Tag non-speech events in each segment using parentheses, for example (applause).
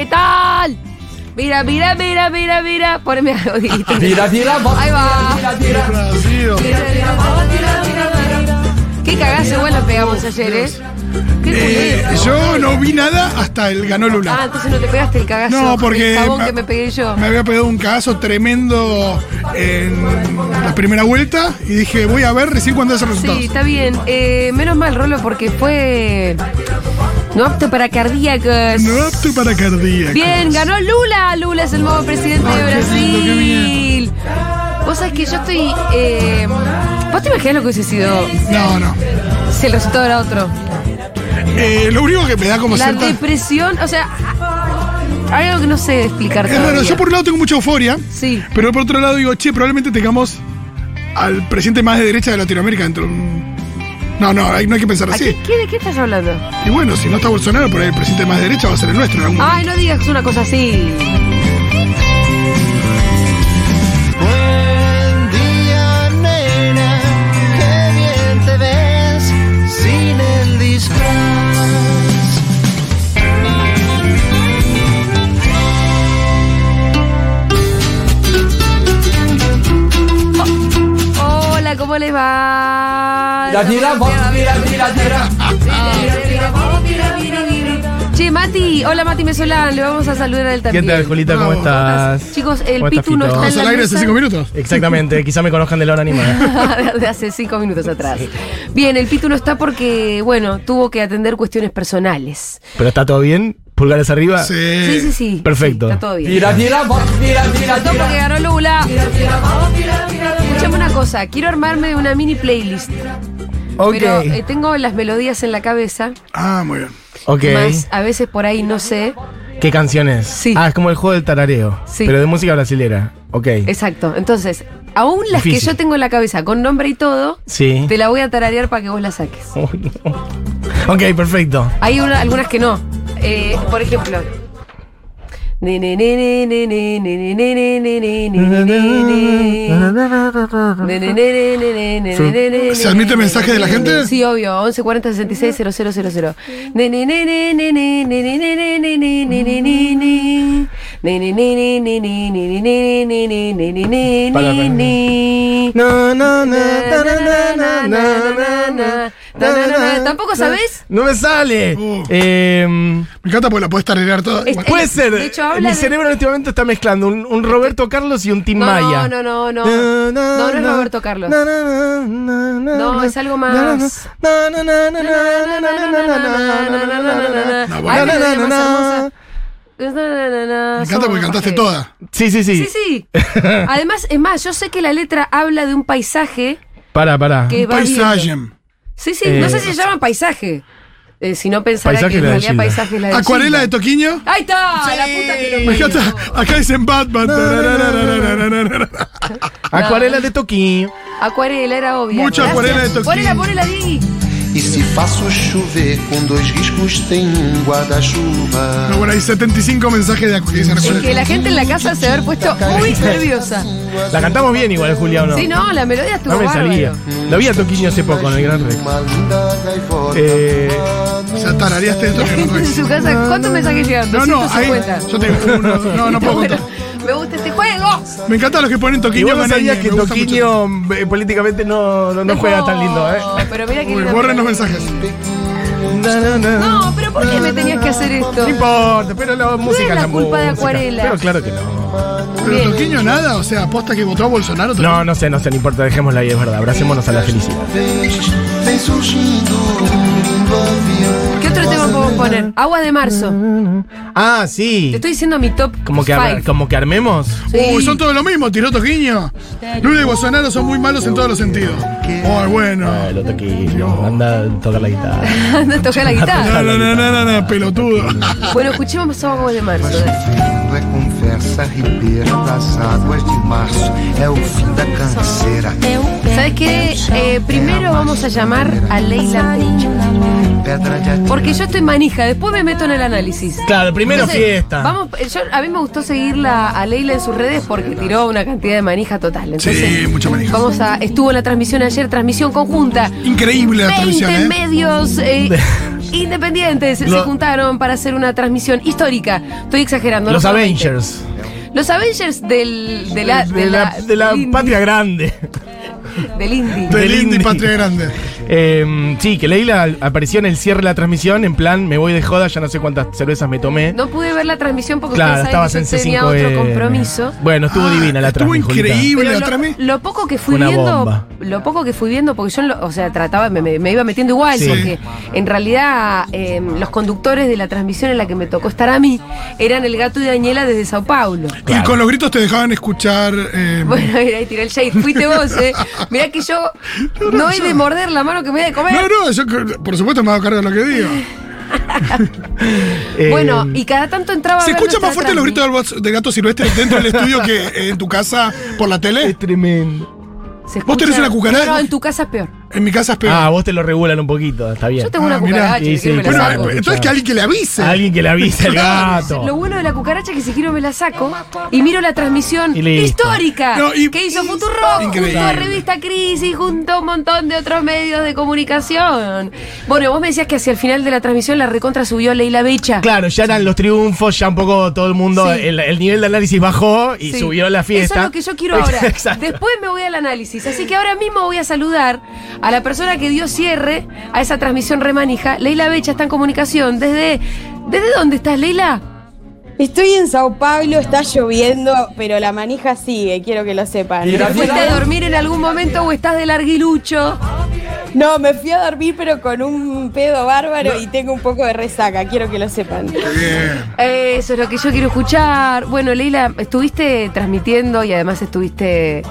¿qué tal? Mira, mira, mira, mira, mira. Poneme algo, (laughs) Dieguito. Tira, tira, vos, Ahí va. Mira, mira, vamos, tira, tira, tira. Qué cagazo igual la pegamos ayer, ¿eh? Eh, yo no vi nada hasta el ganó Ah, Lula. entonces no te pegaste el cagazo. No, porque El jabón que me pegué yo. Me había pegado un cagazo tremendo en la primera vuelta y dije, voy a ver recién cuando es el resultado. Sí, está bien. Eh, menos mal, Rolo, porque fue. No apto para cardíacos. No apto para cardíacos. Bien, ganó Lula. Lula es el nuevo presidente de Ay, qué Brasil. lindo, qué Vos sabés que yo estoy. eh, ¿Vos te imaginas lo que hubiese sido No, no. si el resultado era otro? Eh, lo único que me da como La cierta... depresión, o sea, hay algo que no sé explicar Es raro, yo por un lado tengo mucha euforia, Sí. pero por otro lado digo, che, probablemente tengamos al presidente más de derecha de Latinoamérica dentro de un... No, no, ahí no hay que pensar ¿A así. qué, ¿De qué estás haando? Y bueno, si no está Bolsonaro, por ahí el presidente más de derecha va a ser el nuestro. en algún Ay, no digas una cosa así. Hola, ¿cómo les va? Tira, tira, tira, tira, tira. Che, Mati, hola Mati Mesolán, le vamos a saludar a él también. ¿Qué tal, Julita? ¿Cómo estás? Chicos, el ¿Cómo estás, Pitu no Fito? está Vamos en al la aire hace mesa. cinco minutos. Exactamente, (laughs) quizá me conozcan de la hora animada. (laughs) de hace cinco minutos atrás. Bien, el Pitu no está porque, bueno, tuvo que atender cuestiones personales. ¿Pero está todo bien? ¿Pulgares arriba? Sí. Sí, sí, sí. Perfecto. Sí, está todo bien. Tira, tira, vos, tira, tira, Todo porque tira. ganó Lula. Escuchame una cosa, quiero armarme de una mini playlist. Ok. Pero eh, tengo las melodías en la cabeza. Ah, muy bien. ok. Más a veces por ahí no sé. ¿Qué canciones? Sí. Ah, es como el juego del tarareo. Sí. Pero de música brasilera. Ok. Exacto. Entonces, aún las que yo tengo en la cabeza con nombre y todo, Sí. te la voy a tararear para que vos la saques. Oh, no. Ok, perfecto. Hay una- algunas que no. Eh, por ejemplo. ¿Se admite mensaje de la gente? Sí, obvio, 11 40 66 000. No, no, no. ¿Tampoco sabés? No me sale. Uh. Em, Me encanta porque la puedes tararear toda. Es- Puede Eh, ser. de hecho, habla Mi de- cerebro en este momento está mezclando un, un Roberto Carlos y un Tim No, Maya. no, no, no. No, no es Roberto Carlos. No, es algo más. No, más hermosa. Me encanta porque cantaste toda. Sí, sí, sí. Sí, sí. Además, es más, yo sé que la letra habla de un paisaje Para, para. que va Paisaje. viendo. Sí, sí, no Eh, sé si se llama paisaje. Eh, si no pensará Paisaje que en realidad paisaje es la de Acuarela de Toquiño. Ahí está, la puta que lo Me parió. encanta. Acá dicen Batman. Acuarela de Toquín. Acuarela era obvio. Mucha acuarela de Toquín. Ponela, ponela, Diggy. E se faço chover com dois riscos, tem um guarda-chuva. No, bueno, hay 75 mensajes de dicen Es que la gente en la casa se haber puesto muy nerviosa. La cantamos bien igual, Julia, ¿o no? Sí, no, la melodía estuvo No me salía. bárbaro. Lo vi a Toquinho hace poco en el Gran Rex. Eh, O sea, tarareaste esto La que no gente en (laughs) su casa, ¿cuántos mensajes llegan? No, no, ahí. 250. Yo tengo uno. No, no (laughs) puedo Bueno, contar. me gusta este juego. Me encantan los que ponen y Toquiño vos no sabías que me gusta mucho. Toquinho eh, políticamente no, no, no juega tan lindo, ¿eh? Pero mira que Uy, lindo borren los mensajes. No, pero ¿por qué me tenías que hacer esto? No importa, pero la música es la la culpa de música. Acuarela? Pero claro que no. Pero Bien. Toquiño nada, o sea, aposta que votó a Bolsonaro. Toquiño. No, no sé, no sé, no importa, dejémosla ahí, es verdad. Abracémonos a la felicidad. Vem surgindo um lindo avião. ¿Qué otro tema podemos poner? Agua de marzo. Ah, sí. Te estoy diciendo mi top Como que, ar- five. como que armemos. Uy, son todos lo mismo, tiró Toquiño. Lula y Bolsonaro son muy malos en todos los sentidos. Muy bueno. Lo Toquinho, anda a tocar la guitarra. (laughs) Anda a tocar la No, guitarra. no, no, no, no, no, pelotudo. Bueno, escuchemos Agua de marzo. Conversa ribeira das águas de março. É o fim da canseira. ¿Sabes qué? Eh, primero vamos a llamar a Leila areia. Porque yo estoy manija, después me meto en el análisis. Claro, primero Entonces, fiesta. Vamos, eh, yo, a mí me gustó seguirla a Leila en sus redes porque tiró una cantidad de manija total. Entonces, Sí, mucha manija. Vamos a. Estuvo en la transmisión ayer, transmisión conjunta. Increíble la 20 transmisión, ¿eh? medios. eh, independientes se juntaron para hacer una transmisión histórica. Estoy exagerando. Los solamente. Avengers. Los Avengers del, de la, de la, de la del indie, patria grande. Del indie. Del Del Indy Indy. Patria Grande. Eh, sí, que Leila apareció en el cierre de la transmisión, en plan, me voy de joda, ya no sé cuántas cervezas me tomé. No pude ver la transmisión porque claro, estabas en tenía C5. otro compromiso. Bueno, estuvo Ah, divina la estuvo increíble. La lo, lo poco que fui una viendo, bomba. lo poco que fui viendo, porque yo, o sea, trataba, me, iba metiendo igual, Sí. porque en realidad eh, los conductores de la transmisión en la que me tocó estar a mí eran el gato y Daniela desde Sao Paulo. Y con los gritos te dejaban escuchar. eh, Bueno, (laughs) mira, ahí tiré el shade. Fuiste vos, ¿eh? Mirá que yo (laughs) no he de morder la mano que me da de comer. no, no, yo por supuesto me hago cargo de lo que digo. (laughs) Eh, Bueno, y cada tanto entraba ¿Se ver escuchan más fuerte los gritos del, del gato silvestre dentro del estudio que en tu casa por la tele? Es tremendo. Se ¿Vos tenés escucha- una cucaracha? No, en tu casa es peor. En mi casa es peor. Ah, vos te lo regulan un poquito, está bien. Yo tengo Ah, una mirá. cucaracha, Sí, que sí, quiero me la bueno, saco. eh, entonces que alguien que le avise. Alguien que le avise al (laughs) gato. Lo bueno de la cucaracha es que si quiero me la saco y miro la transmisión Y listo. histórica No, y- que hizo Futurock Increíble. junto a Revista Crisis, junto a un montón de otros medios de comunicación. Bueno, vos me decías que hacia el final de la transmisión la recontra subió Leila Becha. Claro, ya eran los triunfos, ya un poco todo el mundo, Sí. el, el nivel de análisis bajó y Sí. subió la fiesta. Eso es lo que yo quiero ahora. (laughs) Exacto. Después me voy al análisis. Así que ahora mismo voy a saludar a la persona que dio cierre a esa transmisión remanija. Leila Becha está en comunicación. ¿Desde, ¿desde dónde estás, Leila? Estoy en Sao Paulo, está lloviendo, pero la manija sigue, quiero que lo sepan. ¿Te fuiste a dormir en algún momento o estás de larguilucho? No, me fui a dormir, pero con un pedo bárbaro y tengo un poco de resaca, quiero que lo sepan. Bien. Eso es lo que yo quiero escuchar. Bueno, Leila, estuviste transmitiendo y además estuviste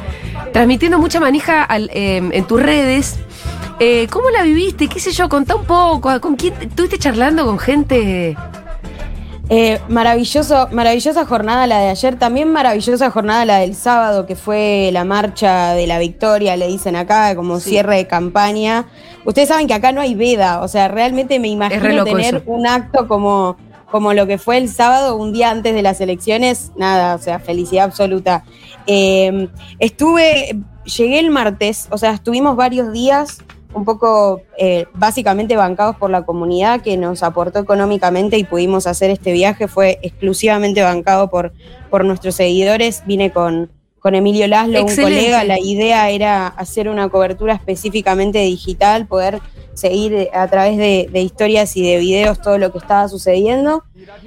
transmitiendo mucha manija al- eh, en tus redes. Eh, ¿Cómo la viviste? ¿Qué sé yo? Contá un poco. ¿Con quién estuviste charlando con gente? Eh, maravilloso, maravillosa jornada la de ayer, también maravillosa jornada la del sábado, que fue la marcha de la victoria, le dicen acá, como Sí. cierre de campaña. Ustedes saben que acá no hay veda, o sea, realmente me imagino tener eso. un acto como, como lo que fue el sábado, un día antes de las elecciones, nada, o sea, felicidad absoluta. Eh, estuve, llegué el martes, o sea, estuvimos varios días un poco eh, básicamente bancados por la comunidad que nos aportó económicamente y pudimos hacer este viaje, fue exclusivamente bancado por, por nuestros seguidores. Vine con, con Emilio Laszlo, un colega, la idea era hacer una cobertura específicamente digital, poder seguir eh, a través de, de historias y de videos todo lo que estaba sucediendo.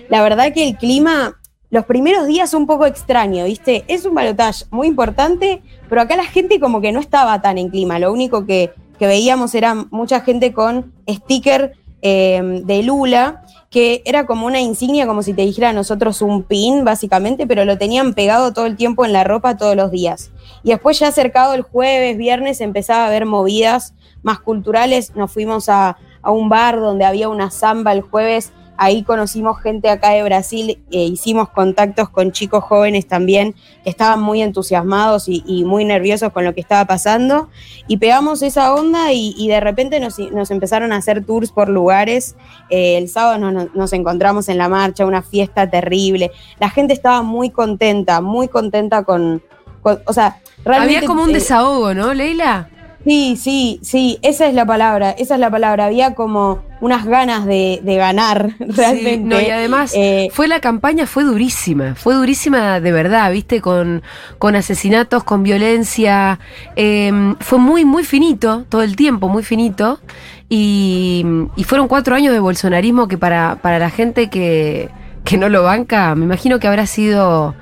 La verdad que el clima, los primeros días un poco extraño, ¿viste? Es un balotaje muy importante, pero acá la gente como que no estaba tan en clima. Lo único que, que veíamos era mucha gente con sticker eh, de Lula, que era como una insignia, como si te dijera a nosotros un pin, básicamente, pero lo tenían pegado todo el tiempo en la ropa todos los días. Y después ya acercado el jueves, viernes, empezaba a haber movidas más culturales. Nos fuimos a, a un bar donde había una samba el jueves. Ahí conocimos gente acá de Brasil, e hicimos contactos con chicos jóvenes también que estaban muy entusiasmados y, y muy nerviosos con lo que estaba pasando. Y pegamos esa onda y, y de repente nos, nos empezaron a hacer tours por lugares. Eh, el sábado nos, nos- encontramos en la marcha, una fiesta terrible. La gente estaba muy contenta, muy contenta con... o sea, realmente... Había como un eh, desahogo, ¿no, Leila? Sí, sí, sí, esa es la palabra, esa es la palabra. Había como unas ganas de, de ganar, realmente. (laughs) Sí, no, y además Eh, fue la campaña, fue durísima, fue durísima de verdad, viste, con, con asesinatos, con violencia, eh, fue muy, muy finito, todo el tiempo, muy finito, y, y fueron cuatro años de bolsonarismo que para, para la gente que, que no lo banca, me imagino que habrá sido,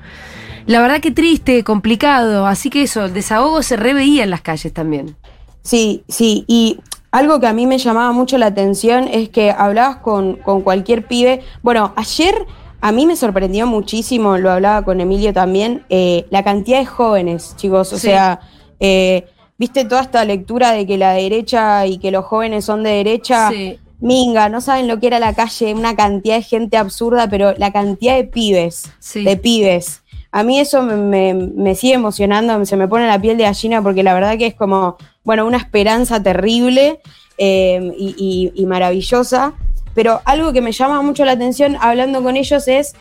la verdad que triste, complicado, así que eso, el desahogo se reveía en las calles también. Sí, sí, y algo que a mí me llamaba mucho la atención es que hablabas con, con cualquier pibe. Bueno, ayer a mí me sorprendió muchísimo, lo hablaba con Emilio también, eh, la cantidad de jóvenes, chicos. O Sí. sea, eh, viste toda esta lectura de que la derecha y que los jóvenes son de derecha. Sí. Minga, no saben lo que era la calle, una cantidad de gente absurda, pero la cantidad de pibes, Sí. de pibes. A mí eso me, me- me sigue emocionando, se me pone la piel de gallina porque la verdad que es como, bueno, una esperanza terrible eh, y, y- y maravillosa. Pero algo que me llama mucho la atención hablando con ellos es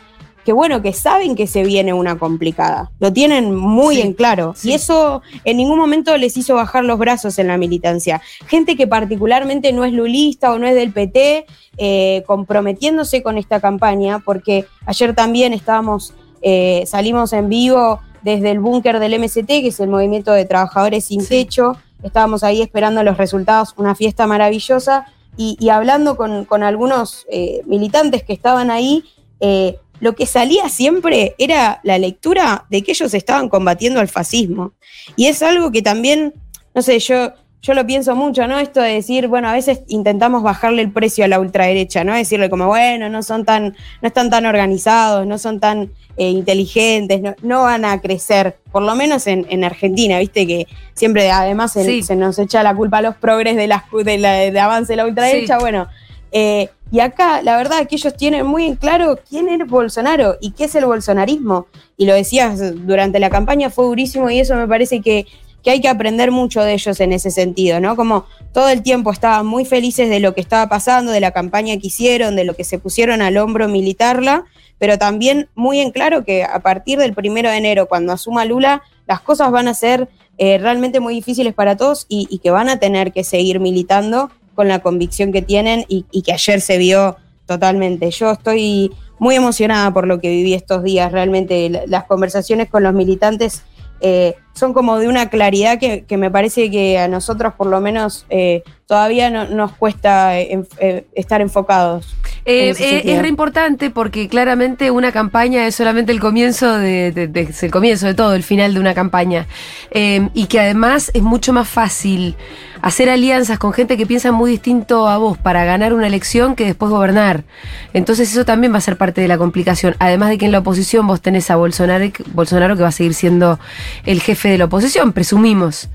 que bueno, que saben que se viene una complicada. Lo tienen muy Sí, en claro. sí. Y eso en ningún momento les hizo bajar los brazos en la militancia. Gente que particularmente no es lulista o no es del PT, eh, comprometiéndose con esta campaña, porque ayer también estábamos, eh, salimos en vivo desde el búnker del MST, que es el Movimiento de Trabajadores Sin Sí. Techo. Estábamos ahí esperando los resultados, una fiesta maravillosa. Y, y hablando con, con algunos eh, militantes que estaban ahí, eh, lo que salía siempre era la lectura de que ellos estaban combatiendo al fascismo. Y es algo que también, no sé, yo, yo lo pienso mucho, ¿no? Esto de decir, bueno, a veces intentamos bajarle el precio a la ultraderecha, ¿no? Decirle como, bueno, no son tan, no están tan organizados, no son tan eh, inteligentes, no, no van a crecer, por lo menos en, en Argentina, viste que siempre además se, Sí. se nos echa la culpa a los progres de, las, de, la, de avance de la ultraderecha, Sí. bueno. eh, y acá, la verdad, que ellos tienen muy en claro quién es Bolsonaro y qué es el bolsonarismo. Y lo decías durante la campaña, fue durísimo y eso me parece que, que hay que aprender mucho de ellos en ese sentido, ¿no? Como todo el tiempo estaban muy felices de lo que estaba pasando, de la campaña que hicieron, de lo que se pusieron al hombro militarla, pero también muy en claro que a partir del primero de enero, cuando asuma Lula, las cosas van a ser eh, realmente muy difíciles para todos y, que van a tener que seguir militando con la convicción que tienen y, que ayer se vio totalmente. Yo estoy muy emocionada por lo que viví estos días, realmente la- las conversaciones con los militantes eh, son como de una claridad que, que me parece que a nosotros por lo menos eh, todavía no- nos cuesta eh, eh, estar enfocados. Eh, en es re importante porque claramente una campaña es solamente el comienzo de, de- de- es el comienzo de todo, el final de una campaña. Y que además es mucho más fácil hacer alianzas con gente que piensa muy distinto a vos para ganar una elección que después gobernar. Entonces eso también va a ser parte de la complicación. Además de que en la oposición vos tenés a Bolsonaro, Bolsonaro que va a seguir siendo el jefe de la oposición, presumimos.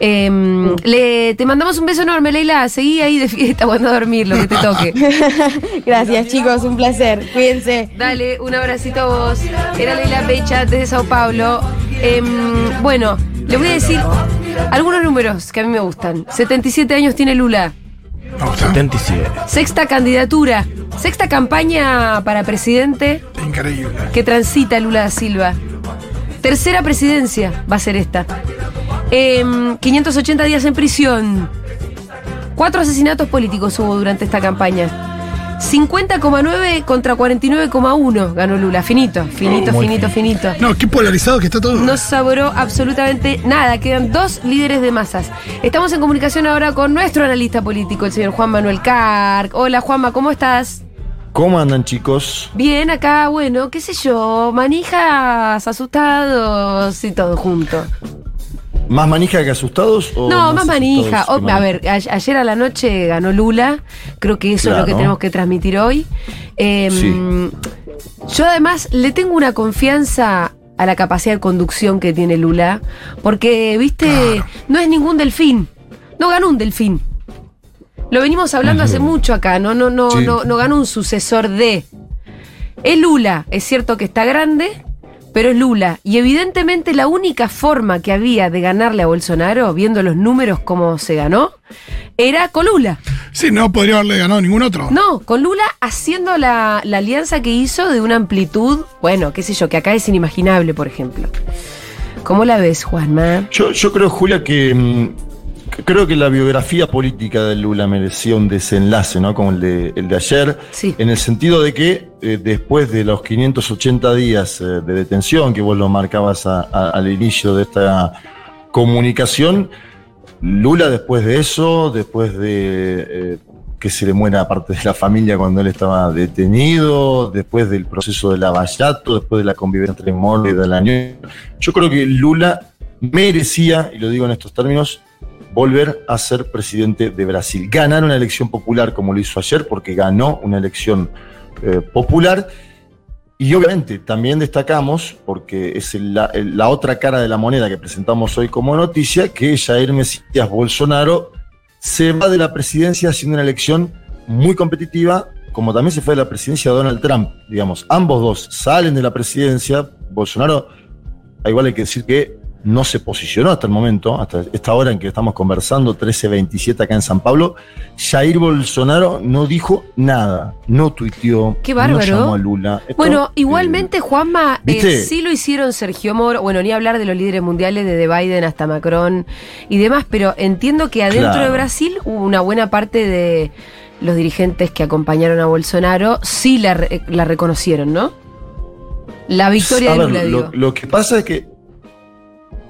Eh, le, te mandamos un beso enorme, Leila. Seguí ahí de fiesta (laughs) cuando a dormir, lo que te toque. (laughs) Gracias chicos, un placer. Cuídense. Dale, un abracito a vos. Era Leila Becha desde Sao Paulo. Em, bueno, le voy a decir algunos números que a mí me gustan. 77 años tiene Lula. Me gusta. 77. Sexta candidatura. Sexta campaña para presidente Increíble. que transita Lula da Silva. Tercera presidencia va a ser esta. Em, 580 días en prisión. Cuatro asesinatos políticos hubo durante esta campaña. 50,9 contra 49,1 ganó Lula. Finito, finito, Muy finito, finito. No, qué polarizado que está todo. No saboró absolutamente nada. Quedan dos líderes de masas. Estamos en comunicación ahora con nuestro analista político, el señor Juan Manuel Carc. Hola Juanma, ¿cómo estás? ¿Cómo andan, chicos? Bien, acá, bueno, qué sé yo, manijas, asustados y todo junto. ¿Más manija que asustados? O No, más manija. a ver, a- ayer a la noche ganó Lula. Creo que eso es lo que tenemos que transmitir hoy. Eh, Sí. Yo además le tengo una confianza a la capacidad de conducción que tiene Lula. Porque, viste, no es ningún delfín. No ganó un delfín. Lo venimos hablando hace mucho acá. No, no, no, Sí. no, no ganó un sucesor de. Es Lula. Es cierto que está grande, pero es Lula. Y evidentemente la única forma que había de ganarle a Bolsonaro, viendo los números como se ganó, era con Lula. Sí, no podría haberle ganado ningún otro. No, con Lula haciendo la, la alianza que hizo de una amplitud, bueno, qué sé yo, que acá es inimaginable, por ejemplo. ¿Cómo la ves, Juanma? Yo, yo creo, Julia, que mm, creo que la biografía política de Lula merecía un desenlace, ¿no? Como el de, el de ayer. Sí. En el sentido de que eh, después de los 580 días eh, de detención, que vos lo marcabas a- a- al inicio de esta comunicación, Lula después de eso, después de eh, que se le muera parte de la familia cuando él estaba detenido, después del proceso de Lavallato, después de la convivencia entre Moro y Dalañón, yo creo que Lula merecía, y lo digo en estos términos, volver a ser presidente de Brasil. Ganar una elección popular como lo hizo ayer, porque ganó una elección eh, popular. Y obviamente también destacamos, porque es la, otra cara de la moneda que presentamos hoy como noticia, que Jair Mesías Bolsonaro se va de la presidencia haciendo una elección muy competitiva, como también se fue de la presidencia de Donald Trump. Digamos, ambos dos salen de la presidencia. Bolsonaro, igual hay que decir que no se posicionó hasta el momento, hasta esta hora en que estamos conversando, 13.27 acá en San Pablo. Jair Bolsonaro no dijo nada, no tuiteó, Qué no llamó a Lula. Esto, Bueno, eh, igualmente, Juanma, eh, sí lo hicieron Sergio Moro, bueno, ni hablar de los líderes mundiales, desde Biden hasta Macron y demás, pero entiendo que adentro Claro. de Brasil hubo una buena parte de los dirigentes que acompañaron a Bolsonaro, sí la, re- la reconocieron, ¿no? La victoria de Lula, lo, digo. lo que pasa es que.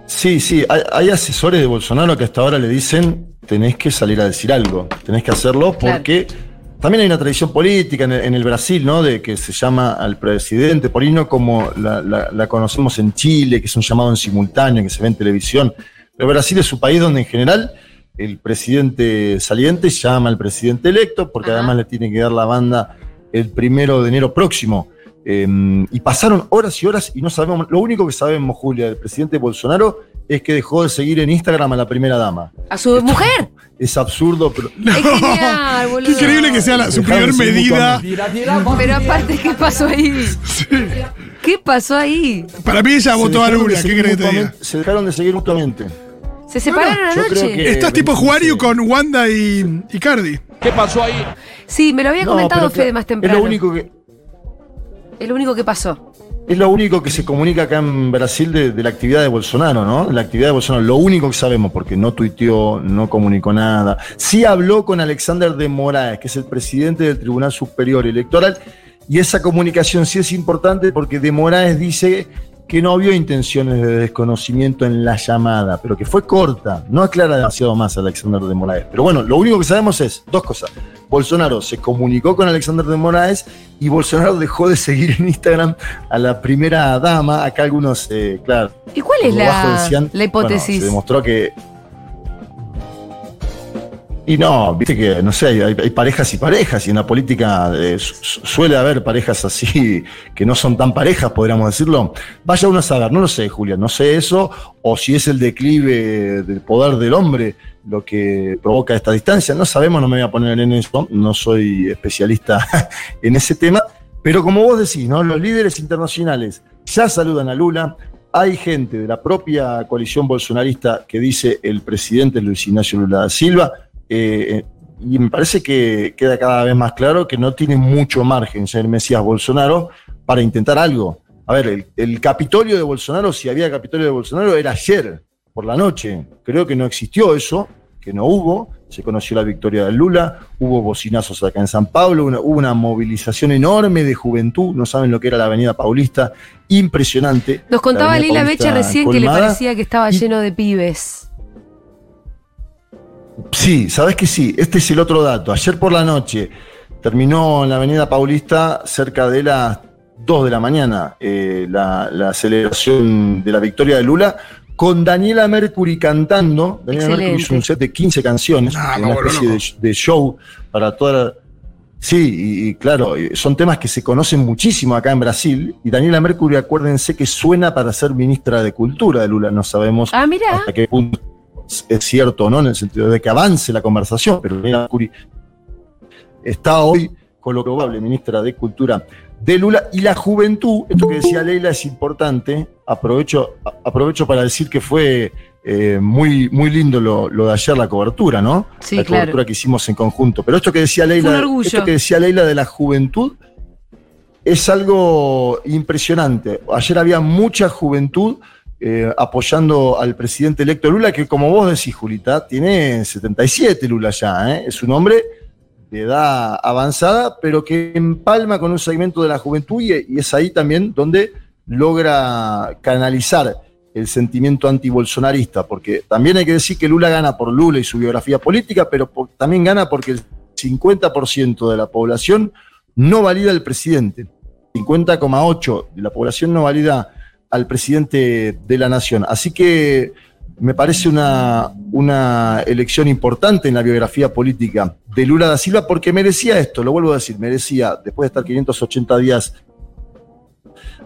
Sí, sí, hay, hay asesores de Bolsonaro que hasta ahora le dicen: tenés que salir a decir algo, tenés que hacerlo Claro. porque. También hay una tradición política en el, en el Brasil, ¿no? De que se llama al presidente, por ahí no como la, la- la conocemos en Chile, que es un llamado en simultáneo, que se ve en televisión. Pero Brasil es un país donde en general el presidente saliente llama al presidente electo, porque Ajá. además le tiene que dar la banda el primero de enero próximo. Eh, y pasaron horas y horas y no sabemos, lo único que sabemos, Julia, del presidente Bolsonaro es que dejó de seguir en Instagram a la primera dama. A su mujer. Es absurdo, pero Es genial, (laughs) boludo. Qué increíble que sea la, su Dejaron primer medida. Pero aparte, ¿qué pasó ahí? ¿Qué pasó ahí? Para mí ella votó a Lula. ¿Qué querés que te diga? mutuamente- Se dejaron de seguir mutuamente. ¿Se separaron creo anoche? que- Esto es tipo Juario con Wanda y, y Cardi. Sí, me lo había No, comentado Fede más temprano. Es lo único que, Es lo único que pasó. Es lo único que se comunica acá en Brasil de, la actividad de Bolsonaro, ¿no? La actividad de Bolsonaro, lo único que sabemos, porque no tuiteó, no comunicó nada. Sí habló con Alexander de Moraes, que es el presidente del Tribunal Superior Electoral, y esa comunicación sí es importante porque de Moraes dice que no vio intenciones de desconocimiento en la llamada, pero que fue corta, no aclara demasiado más Alexander de Moraes. Pero bueno, lo único que sabemos es dos cosas. Bolsonaro se comunicó con Alexander de Moraes y Bolsonaro dejó de seguir en Instagram a la primera dama. Acá algunos, eh, claro. ¿Y cuál es la, decían- la hipótesis? bueno, se demostró que. Y no, viste que, no sé, hay, hay parejas y parejas, y en la política eh, su- su- suele haber parejas así que no son tan parejas, podríamos decirlo. Vaya uno a saber, no lo sé, Julia, no sé eso, o si es el declive del poder del hombre lo que provoca esta distancia, no sabemos, no me voy a poner en eso, no soy especialista (laughs) en ese tema, pero como vos decís, ¿no? Los líderes internacionales ya saludan a Lula. Hay gente de la propia coalición bolsonarista que dice el presidente Luis Ignacio Lula da Silva, eh, y me parece que queda cada vez más claro que no tiene mucho margen ser Mesías Bolsonaro para intentar algo. A ver, el, el Capitolio de Bolsonaro, si había Capitolio de Bolsonaro, era ayer, por la noche. Creo que no existió eso, que no hubo. Se conoció la victoria de Lula, hubo bocinazos acá en San Pablo, una- hubo una movilización enorme de juventud, no saben lo que era la Avenida Paulista, impresionante. Nos contaba La Avenida Leila Paulista Becha recién que le parecía que estaba Y- lleno de pibes. Sí, sabes que sí. Este es el otro dato. Ayer por la noche terminó en la Avenida Paulista cerca de las 2 de la mañana eh, la, la celebración de la victoria de Lula con Daniela Mercury cantando. Daniela Excelente. Mercury hizo un set de 15 canciones, Ah, una especie de, de show para toda la- Sí, y, y claro, son temas que se conocen muchísimo acá en Brasil. Y Daniela Mercury, acuérdense que suena para ser ministra de Cultura de Lula. No sabemos Ah, mira. hasta qué punto es cierto o no, en el sentido de que avance la conversación, pero Daniela Mercury está hoy con lo probable ministra de Cultura de Lula y la juventud, esto que decía Leila es importante, aprovecho, aprovecho para decir que fue eh, muy, muy lindo lo, lo de ayer, la cobertura, ¿no? Sí, la claro. cobertura que hicimos en conjunto. Pero esto que decía Leila, esto que decía Leila de la juventud es algo impresionante. Ayer había mucha juventud eh, apoyando al presidente electo Lula, que como vos decís, Julita, tiene 77 Lula ya, ¿eh? es un hombre de edad avanzada, pero que empalma con un segmento de la juventud y, es ahí también donde logra canalizar el sentimiento antibolsonarista, porque también hay que decir que Lula gana por Lula y su biografía política, pero también gana porque el 50% de la población no valida al presidente. 50,8% de la población no valida al presidente de la nación. Así que me parece una, una elección importante en la biografía política de Lula da Silva porque merecía esto, lo vuelvo a decir, merecía, después de estar 580 días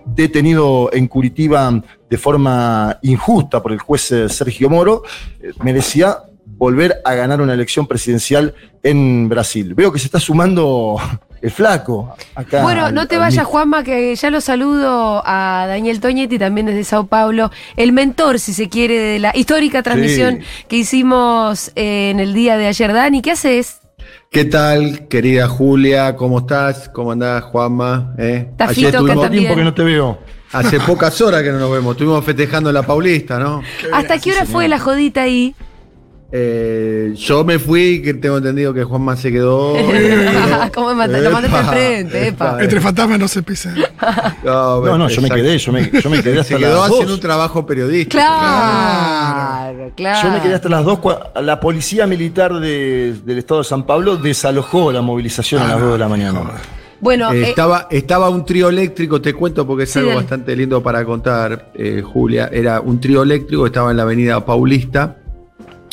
detenido en Curitiba de forma injusta por el juez eh, Sergio Moro, eh, merecía volver a ganar una elección presidencial en Brasil. Veo que se está sumando el flaco. Acá, Bueno, al- no te vayas, Juanma, que ya lo saludo a Daniel Toñetti, también desde Sao Paulo, el mentor, si se quiere, de la histórica transmisión que hicimos eh, en el día de ayer. Dani, ¿qué haces? ¿Qué tal, querida Julia? ¿Cómo estás? ¿Cómo andás, Juanma? ¿Eh? Ayer también. tiempo que no te veo. hace pocas horas que no nos vemos. Estuvimos festejando la Paulista, ¿no? ¿Hasta qué hora fue la jodita ahí? Eh, yo me fui, que tengo entendido que Juanma se quedó. (laughs) ¿Cómo me lo mandaste al frente, epa. Entre fantasmas no se pisa. (laughs) No, No, no, yo me quedé, yo me, yo me quedé (laughs) hasta Se quedó las haciendo un dos. trabajo periodístico. Claro, claro. Yo me quedé hasta las dos. La policía militar de- del estado de San Pablo desalojó la movilización a las 2 de la mañana. Bueno, Eh, eh, estaba, estaba un trío eléctrico, te cuento porque es Sí, algo dale. bastante lindo para contar, eh, Julia. Era un trío eléctrico, estaba en la avenida Paulista.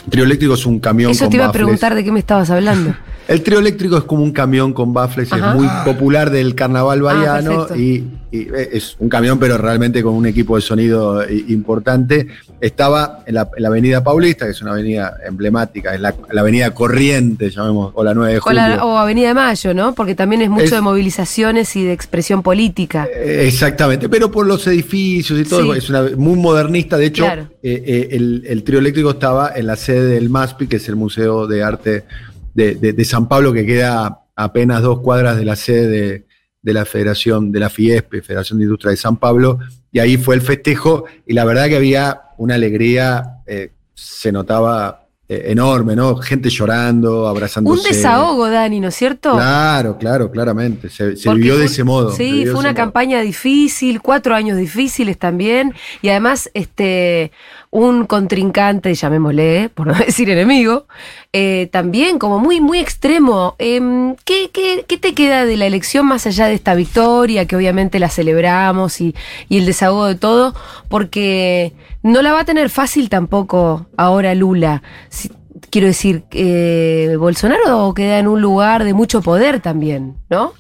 Trío eléctrico es un camión eso con te iba a preguntar de qué me estabas hablando. (laughs) El trío eléctrico es como un camión con baffles, Ajá. es muy popular del carnaval Ah, baiano y, y es un camión, pero realmente con un equipo de sonido i- importante. Estaba en la, en la avenida Paulista, que es una avenida emblemática, es la, la avenida Corriente, llamemos, o la 9 de O, julio. la- o Avenida de Mayo, ¿no? Porque también es mucho Es- de movilizaciones y de expresión política. Eh, Exactamente, pero por los edificios y todo, Sí. es una muy modernista. De hecho, Claro. eh, eh, el, el trío eléctrico estaba en la sede del MASPI, que es el Museo de Arte de, San Pablo, que queda a apenas dos cuadras de la sede de, la Federación, de la FIESP, Federación de Industria de San Pablo, y ahí fue el festejo, y la verdad que había una alegría, eh, se notaba enorme, ¿no? Gente llorando, abrazándose. Un desahogo, Dani, ¿no es cierto? Claro, claro, claramente. Se, vivió de ese modo. Sí, fue una modo. campaña difícil, cuatro años difíciles también, y además este un contrincante, llamémosle, eh, por no (laughs) decir enemigo, eh, también como muy, muy extremo. Em, ¿qué, qué, qué te queda de la elección más allá de esta victoria, que obviamente la celebramos y, y el desahogo de todo? Porque no la va a tener fácil tampoco ahora Lula. Si- quiero decir, eh, Bolsonaro queda en un lugar de mucho poder también, ¿no?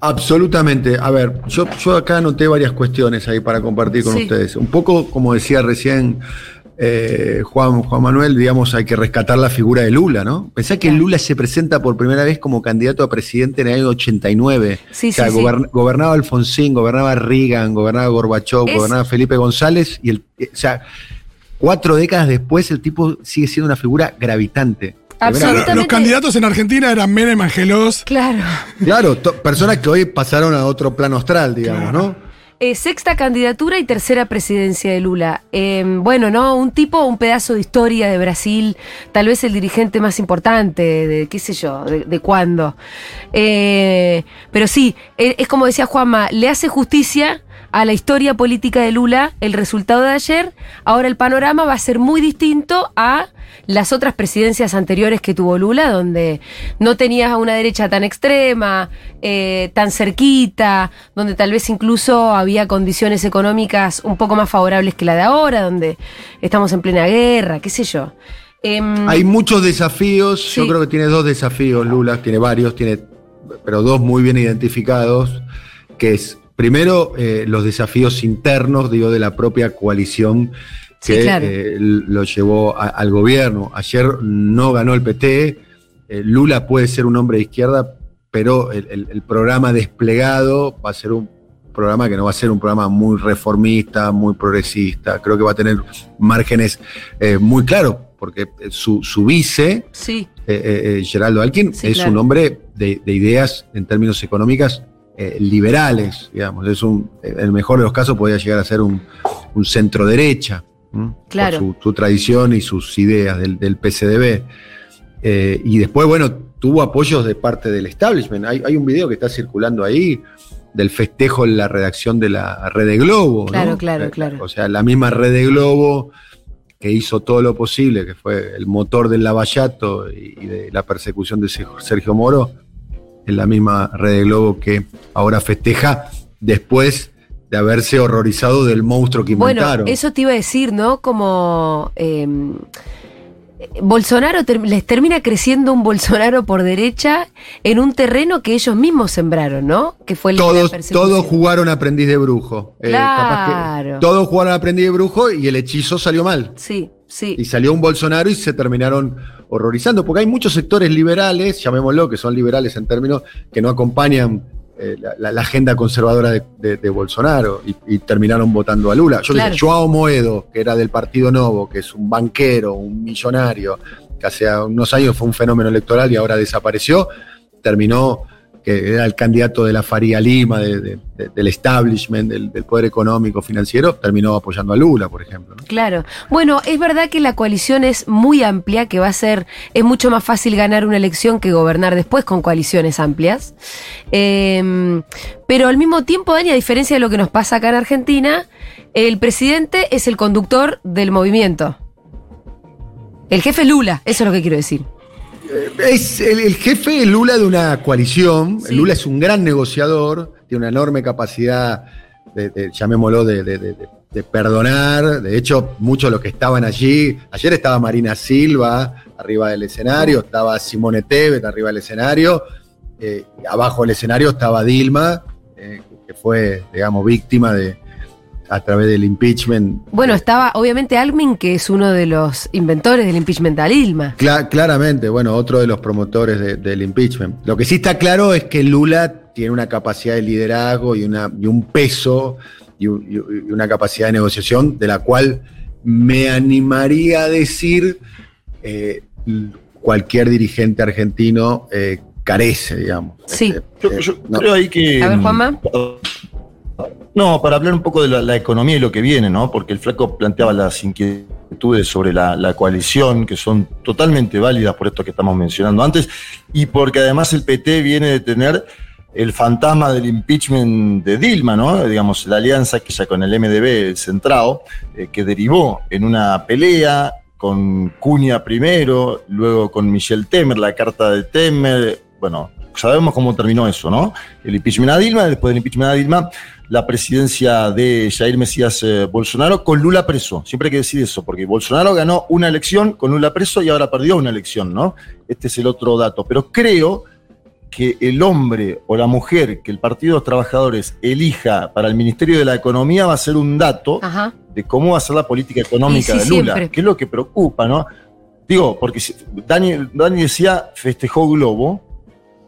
Absolutamente. A ver, yo, yo acá anoté varias cuestiones ahí para compartir con Sí. ustedes. Un poco, como decía recién eh, Juan, Juan Manuel, digamos, hay que rescatar la figura de Lula, ¿no? Pensá que Claro. Lula se presenta por primera vez como candidato a presidente en el año 89. Sí, o sea, sí, sí. gobern- gobernaba Alfonsín, gobernaba Reagan, gobernaba Gorbachev, Es- gobernaba Felipe González, y el, eh, o sea, cuatro décadas después el tipo sigue siendo una figura gravitante. Absolutamente. Los candidatos en Argentina eran Menem, Angelos. Claro. Claro, personas que hoy pasaron a otro plano astral, digamos, ¿no? Eh, sexta candidatura y tercera presidencia de Lula. Eh, bueno, ¿no? Un tipo, un pedazo de historia de Brasil, tal vez el dirigente más importante, de qué sé yo, de, de cuándo. Eh, pero sí, eh, es como decía Juanma, le hace justicia a la historia política de Lula el resultado de ayer. Ahora el panorama va a ser muy distinto a las otras presidencias anteriores que tuvo Lula, donde no tenías a una derecha tan extrema, eh, tan cerquita, donde tal vez incluso había condiciones económicas un poco más favorables que la de ahora, donde estamos en plena guerra, qué sé yo. Em, Hay muchos desafíos. Yo creo que tiene dos desafíos, Lula. Tiene varios, tiene, pero dos muy bien identificados. Que es, primero, eh, los desafíos internos, digo, de la propia coalición Sí, que claro. eh, lo llevó a- al gobierno. Ayer no ganó el PT. eh, Lula puede ser un hombre de izquierda, pero el, el- el programa desplegado va a ser un programa que no va a ser un programa muy reformista, muy progresista. Creo que va a tener márgenes muy claros, porque su, su vice, sí, Geraldo Sí, es claro. un hombre de, de ideas en términos económicas eh, liberales, digamos. Es un, en el mejor de los casos podría llegar a ser un, un centro derecha, Claro. por su, su tradición y sus ideas del, del PCDB. Eh, y después, bueno, tuvo apoyos de parte del establishment. Hay, hay un video que está circulando ahí del festejo en la redacción de la Red de Globo. ¿no? Claro, claro, Eh, claro. O sea, la misma Red de Globo que hizo todo lo posible, que fue el motor del lavallato y, de la persecución de Sergio Moro, es la misma Red de Globo que ahora festeja después de haberse horrorizado del monstruo que Bueno, inventaron. eso te iba a decir, ¿no? Como eh, Bolsonaro ter- les termina creciendo un Bolsonaro por derecha en un terreno que ellos mismos sembraron, ¿no? Que fue el de la todos, persecución. todos jugaron aprendiz de brujo. Eh, capaz que todos jugaron aprendiz de brujo y el hechizo salió mal. Sí, Sí. Y salió un Bolsonaro y se terminaron horrorizando, porque hay muchos sectores liberales, llamémoslo, que son liberales en términos que no acompañan eh, la, la- la agenda conservadora de, de- de Bolsonaro y, y terminaron votando a Lula. Yo Claro. le Joao Moedo, que era del Partido Novo, que es un banquero, un millonario, que hace unos años fue un fenómeno electoral y ahora desapareció, terminó que era el candidato de la Faría Lima, de- de- de- del establishment, del, poder económico, financiero, terminó apoyando a Lula, por ejemplo. Claro. Bueno, es verdad que la coalición es muy amplia, que va a ser, es mucho más fácil ganar una elección que gobernar después con coaliciones amplias. Eh, pero al mismo tiempo, Dani, a diferencia de lo que nos pasa acá en Argentina, el presidente es el conductor del movimiento. El jefe es Lula, eso es lo que quiero decir. Es el, el jefe Lula de una coalición. Sí. Lula es un gran negociador, tiene una enorme capacidad, de, de- llamémoslo, de, perdonar. De hecho, muchos de los que estaban allí, ayer estaba Marina Silva arriba del escenario, estaba Simone Tebet arriba del escenario, eh, y abajo del escenario estaba Dilma, eh, que fue, digamos, víctima de a través del impeachment. Bueno, estaba obviamente Almin, que es uno de los inventores del impeachment a Dilma. Cla- claramente, bueno, otro de los promotores de- del impeachment. Lo que sí está claro es que Lula tiene una capacidad de liderazgo y, una, y un peso y, un- y una capacidad de negociación de la cual me animaría a decir eh, cualquier dirigente argentino eh, carece, digamos. Sí. Yo, eh, no. creo ahí que. A ver, Juanma. No, para hablar un poco de la, economía y lo que viene, ¿no? Porque el flaco planteaba las inquietudes sobre la, coalición, que son totalmente válidas por esto que estamos mencionando antes, y porque además el PT viene de tener el fantasma del impeachment de Dilma, ¿no? Digamos, la alianza que ya con el MDB, el Centrado, eh, que derivó en una pelea con Cunha primero, luego con Michel Temer, la carta de Temer, bueno, sabemos cómo terminó eso, ¿no? El impeachment a Dilma, después del impeachment a Dilma, la presidencia de Jair Mesías eh, Bolsonaro con Lula preso. Siempre hay que decir eso, porque Bolsonaro ganó una elección con Lula preso y ahora perdió una elección, ¿no? Este es el otro dato. Pero creo que el hombre o la mujer que el Partido de los Trabajadores elija para el Ministerio de la Economía va a ser un dato Ajá. de cómo va a ser la política económica sí, de Lula, siempre. que es lo que preocupa, ¿no? Digo, porque Dani, Dani decía, festejó Globo,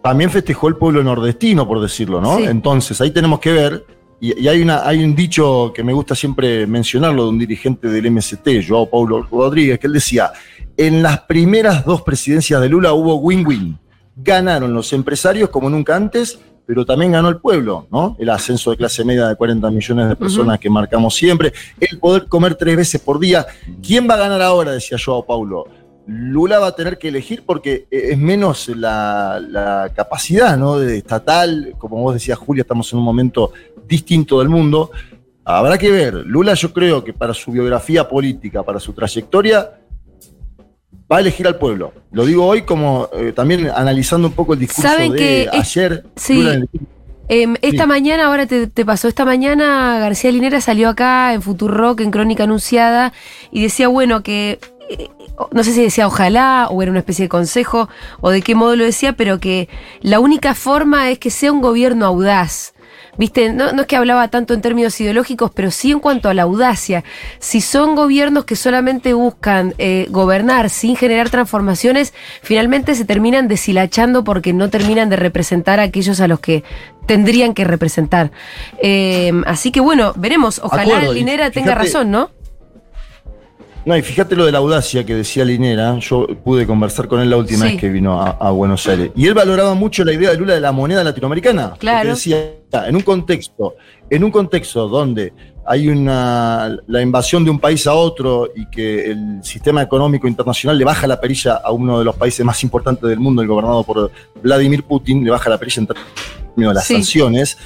también festejó el pueblo nordestino, por decirlo, ¿no? Sí. Entonces, ahí tenemos que ver, y, y hay, una, hay un dicho que me gusta siempre mencionarlo de un dirigente del MST, Joao Paulo Rodríguez, que él decía, en las primeras dos presidencias de Lula hubo win-win. Ganaron los empresarios como nunca antes, pero también ganó el pueblo, ¿no? El ascenso de clase media de 40 millones de personas que marcamos siempre, el poder comer tres veces por día. ¿Quién va a ganar ahora? Decía Joao Paulo. Lula va a tener que elegir porque eh, es menos la, la capacidad ¿no? de estatal, como vos decías, Julia, estamos en un momento distinto del mundo. Habrá que ver. Lula, yo creo que para su biografía política, para su trayectoria, va a elegir al pueblo. Lo digo hoy como eh, también analizando un poco el discurso ¿Saben de que es- ayer. sí. Lula en el- Em, esta Sí. mañana, ahora te, te pasó, esta mañana García Linera salió acá en Futurock, en Crónica Anunciada, y decía, bueno, que eh, no sé si decía ojalá o era una especie de consejo o de qué modo lo decía, pero que la única forma es que sea un gobierno audaz. Viste, no, no es que hablaba tanto en términos ideológicos, pero sí en cuanto a la audacia. Si son gobiernos que solamente buscan eh, gobernar sin generar transformaciones, finalmente se terminan deshilachando porque no terminan de representar a aquellos a los que tendrían que representar. Eh, así que bueno, veremos. Ojalá Acuerdo, Linera tenga razón, ¿no? No, y fíjate lo de la audacia que decía Linera, yo pude conversar con él la última Sí. vez que vino a, a Buenos Aires. Y él valoraba mucho la idea de Lula de la moneda latinoamericana. Claro. decía, en un contexto, en un contexto donde hay una la invasión de un país a otro y que el sistema económico internacional le baja la perilla a uno de los países más importantes del mundo, el gobernado por Vladimir Putin, le baja la perilla en términos de las Sí. sanciones.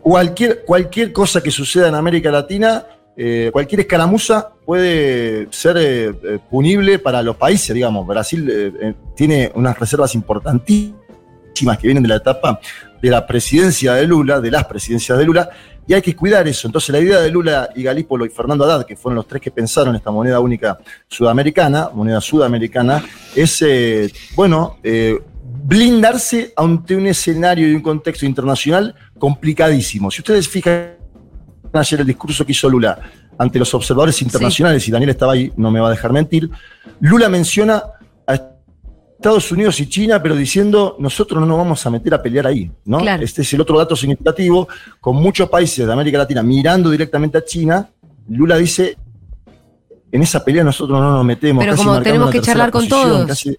Cualquier, cualquier cosa que suceda en América Latina eh, cualquier escaramuza puede ser eh, eh, punible para los países, digamos. Brasil tiene unas reservas importantísimas que vienen de la etapa de la presidencia de Lula, de las presidencias de Lula, y hay que cuidar eso. Entonces la idea de Lula y Galípolo y Fernando Haddad, que fueron los tres que pensaron esta moneda única sudamericana, moneda sudamericana, es, bueno, blindarse ante un escenario y un contexto internacional complicadísimo. Si ustedes fijan ayer el discurso que hizo Lula ante los observadores internacionales, y Daniel estaba ahí, no me va a dejar mentir, Lula menciona a Estados Unidos y China, pero diciendo, nosotros no nos vamos a meter a pelear ahí, ¿no? Claro. Este es el otro dato significativo, con muchos países de América Latina mirando directamente a China, Lula dice, en esa pelea nosotros no nos metemos. Pero casi como tenemos que charlar con posición, todos. casi-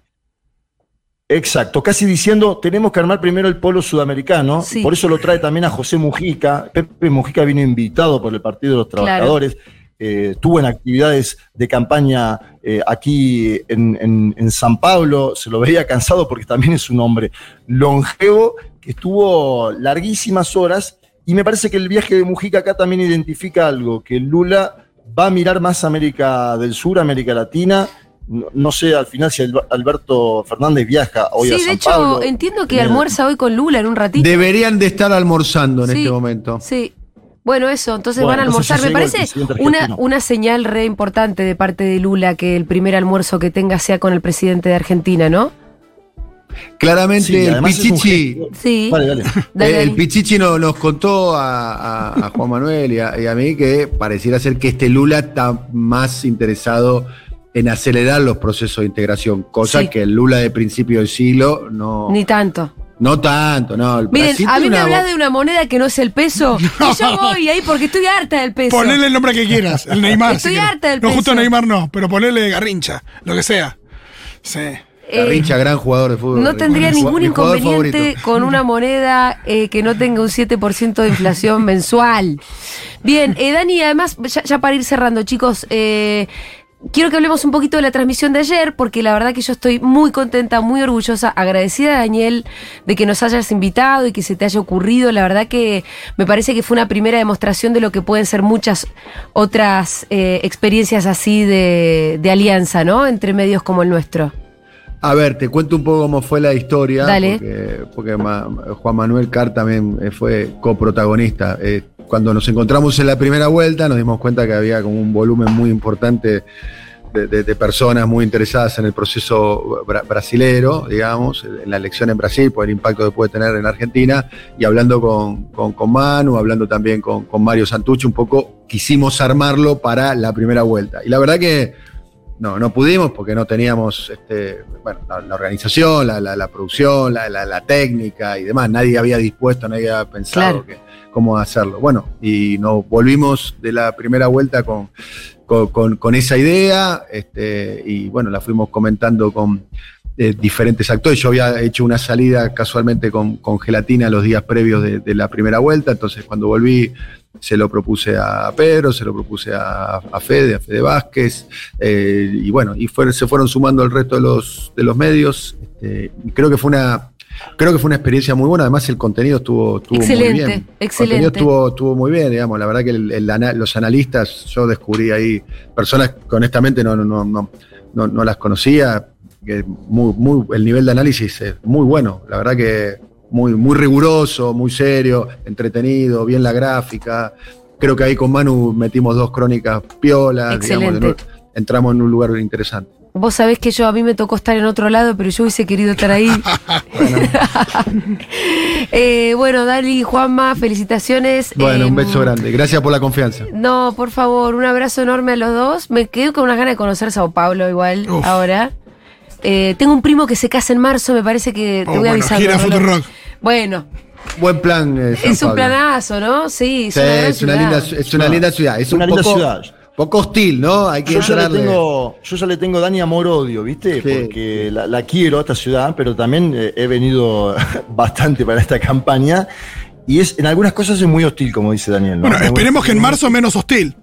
Exacto, casi diciendo, tenemos que armar primero el polo sudamericano, Sí. por eso lo trae también a José Mujica. Pepe Mujica vino invitado por el Partido de los Claro. Trabajadores, eh, estuvo en actividades de campaña eh, aquí en, en- en San Pablo, se lo veía cansado porque también es un hombre longevo, que estuvo larguísimas horas, y me parece que el viaje de Mujica acá también identifica algo, que Lula va a mirar más América del Sur, América Latina. No, no sé al final si Alberto Fernández viaja hoy a Sí, San de hecho, Pablo. entiendo que Bien. almuerza hoy con Lula en un ratito. Deberían de estar almorzando en Sí, este momento. Sí. Bueno, eso, entonces Bueno, van a almorzar. Me parece una, una señal re importante de parte de Lula que el primer almuerzo que tenga sea con el presidente de Argentina, ¿no? Claramente Sí, el Pichichi, Sí. Dale, dale. Dale, eh, el. Pichichi no- nos contó a, a- a Juan Manuel y a, y a mí que pareciera ser que este Lula está más interesado en acelerar los procesos de integración, cosa Sí. que el Lula de principio del siglo no, Ni tanto. no tanto, no. El Miren, Brasil a mí me hablas de una moneda que no es el peso. (laughs) Y yo voy ahí porque estoy harta del peso. Ponele el nombre que quieras, el Neymar. Estoy si harta del No, justo peso. Neymar no, pero ponele Garrincha, lo que sea. Sí. Eh, Garrincha, gran jugador de fútbol. No tendría Mi ningún inconveniente favorito. con una moneda eh, que no tenga un 7% de inflación (laughs) mensual. Bien, eh, Dani, además, ya, ya para ir cerrando, chicos, eh, quiero que hablemos un poquito de la transmisión de ayer, porque la verdad que yo estoy muy contenta, muy orgullosa, agradecida, Daniel, de que nos hayas invitado y que se te haya ocurrido. La verdad que me parece que fue una primera demostración de lo que pueden ser muchas otras eh, experiencias así de, de alianza, ¿no? Entre medios como el nuestro. A ver, te cuento un poco cómo fue la historia. Dale. Porque, porque ma- Juan Manuel Carr también eh, fue coprotagonista. Eh, cuando nos encontramos en la primera vuelta, nos dimos cuenta que había como un volumen muy importante de, de- de personas muy interesadas en el proceso bra- brasilero, digamos, en la elección en Brasil, por el impacto que puede tener en Argentina. Y hablando con, con, con Manu, hablando también con, con Mario Santucci, un poco quisimos armarlo para la primera vuelta. Y la verdad que no, no pudimos porque no teníamos este, bueno, la, la organización, la, la- la producción, la, técnica y demás. Nadie había dispuesto, nadie había pensado Claro. que, cómo hacerlo. Bueno, y nos volvimos de la primera vuelta con, con, esa idea este, y bueno, la fuimos comentando con eh, diferentes actores. Yo había hecho una salida casualmente con, con gelatina los días previos de, la primera vuelta, entonces cuando volví se lo propuse a Pedro, se lo propuse a, a Fede, a Fede Vázquez, eh, y bueno, y fue- se fueron sumando el resto de los, de los medios. este, creo que fue una. Creo que fue una experiencia muy buena, además el contenido estuvo, estuvo Excelente, muy bien. El contenido excelente. estuvo, estuvo muy bien, digamos. La verdad que el- los analistas, yo descubrí ahí personas que honestamente no, no, no, no, no- las conocía. Que muy, muy, el nivel de análisis es muy bueno. La verdad que muy, muy riguroso, muy serio, entretenido, bien la gráfica. Creo que ahí con Manu metimos dos crónicas piolas. digamos, Excelente. nuevo, entramos en un lugar interesante. Vos sabés que yo a mí me tocó estar en otro lado, pero yo hubiese querido estar ahí. (laughs) Eh, bueno, Dali, Juanma, felicitaciones. Bueno, Eh, un beso grande. Gracias por la confianza. No, por favor, un abrazo enorme a los dos. Me quedo con unas ganas de conocer Sao Paulo igual Uf. ahora. Eh, tengo un primo que se casa en marzo, me parece que te Oh, voy bueno, avisando. gira Rolando. Futurock. Bueno, Buen plan. eh, San es un Pablo. planazo, ¿no? Sí, es Sí, una gran es una, linda, es una linda ciudad. Es Una un linda poco, ciudad. Poco hostil, ¿no? Hay que Yo ya, le tengo, yo ya le tengo Dani amor-odio, ¿viste? Sí. Porque la, la quiero a esta ciudad, pero también eh, he venido (laughs) bastante para esta campaña. Y es en algunas cosas es muy hostil, como dice Daniel. ¿no? Bueno, esperemos que en marzo menos hostil.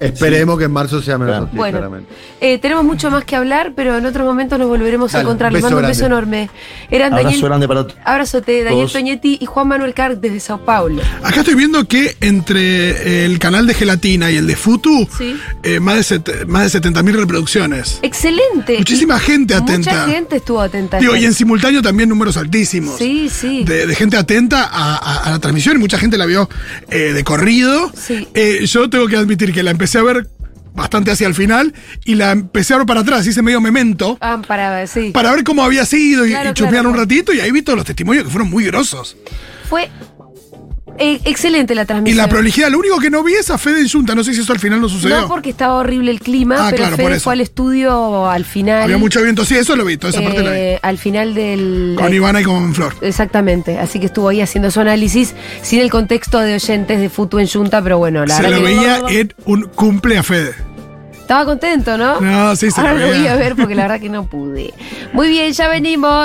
Esperemos que en marzo sea menos Claro. hostil, Bueno, eh, tenemos mucho más que hablar, pero en otros momentos nos volveremos a encontrar. un Les mando un beso grande. enorme. Eran Abrazo Daniel, grande para todos. abrazote, Daniel Todos. Toñetti y Juan Manuel Carr desde Sao Paulo. Acá estoy viendo que entre el canal de Gelatina y el de Futu, Sí. eh, más de, set- más de 70.000 reproducciones. Excelente. Muchísima Y gente atenta. Mucha gente estuvo atenta. Digo, y en simultáneo también números altísimos. Sí, sí. De, de gente atenta a, a- a la transmisión y mucha gente la vio eh, de corrido. Sí. Eh, yo tengo que admitir que la empecé a ver bastante hacia el final y la empecé a ver para atrás, hice medio memento. Ah, para, sí. Para ver cómo había sido y, Claro, y chusmear claro, un ratito, y ahí vi todos los testimonios que fueron muy grosos. Fue Eh, excelente la Y transmisión. la prolijidad, lo único que no vi es a Fede en Junta, no sé si eso al final no sucedió. No porque estaba horrible el clima, Ah, pero claro, Fede fue al estudio al final. Había mucho viento, sí, eso lo vi, toda esa parte la vi. eh, al final del. Con Ivana y con Flor. Exactamente, así que estuvo ahí haciendo su análisis sin el contexto de oyentes de Futu en Junta, pero bueno, la Se verdad lo que veía en un cumple a Fede. estaba contento, ¿no? No, sí, se Ahora lo lo voy a ver porque la verdad que no pude. Muy bien, ya venimos.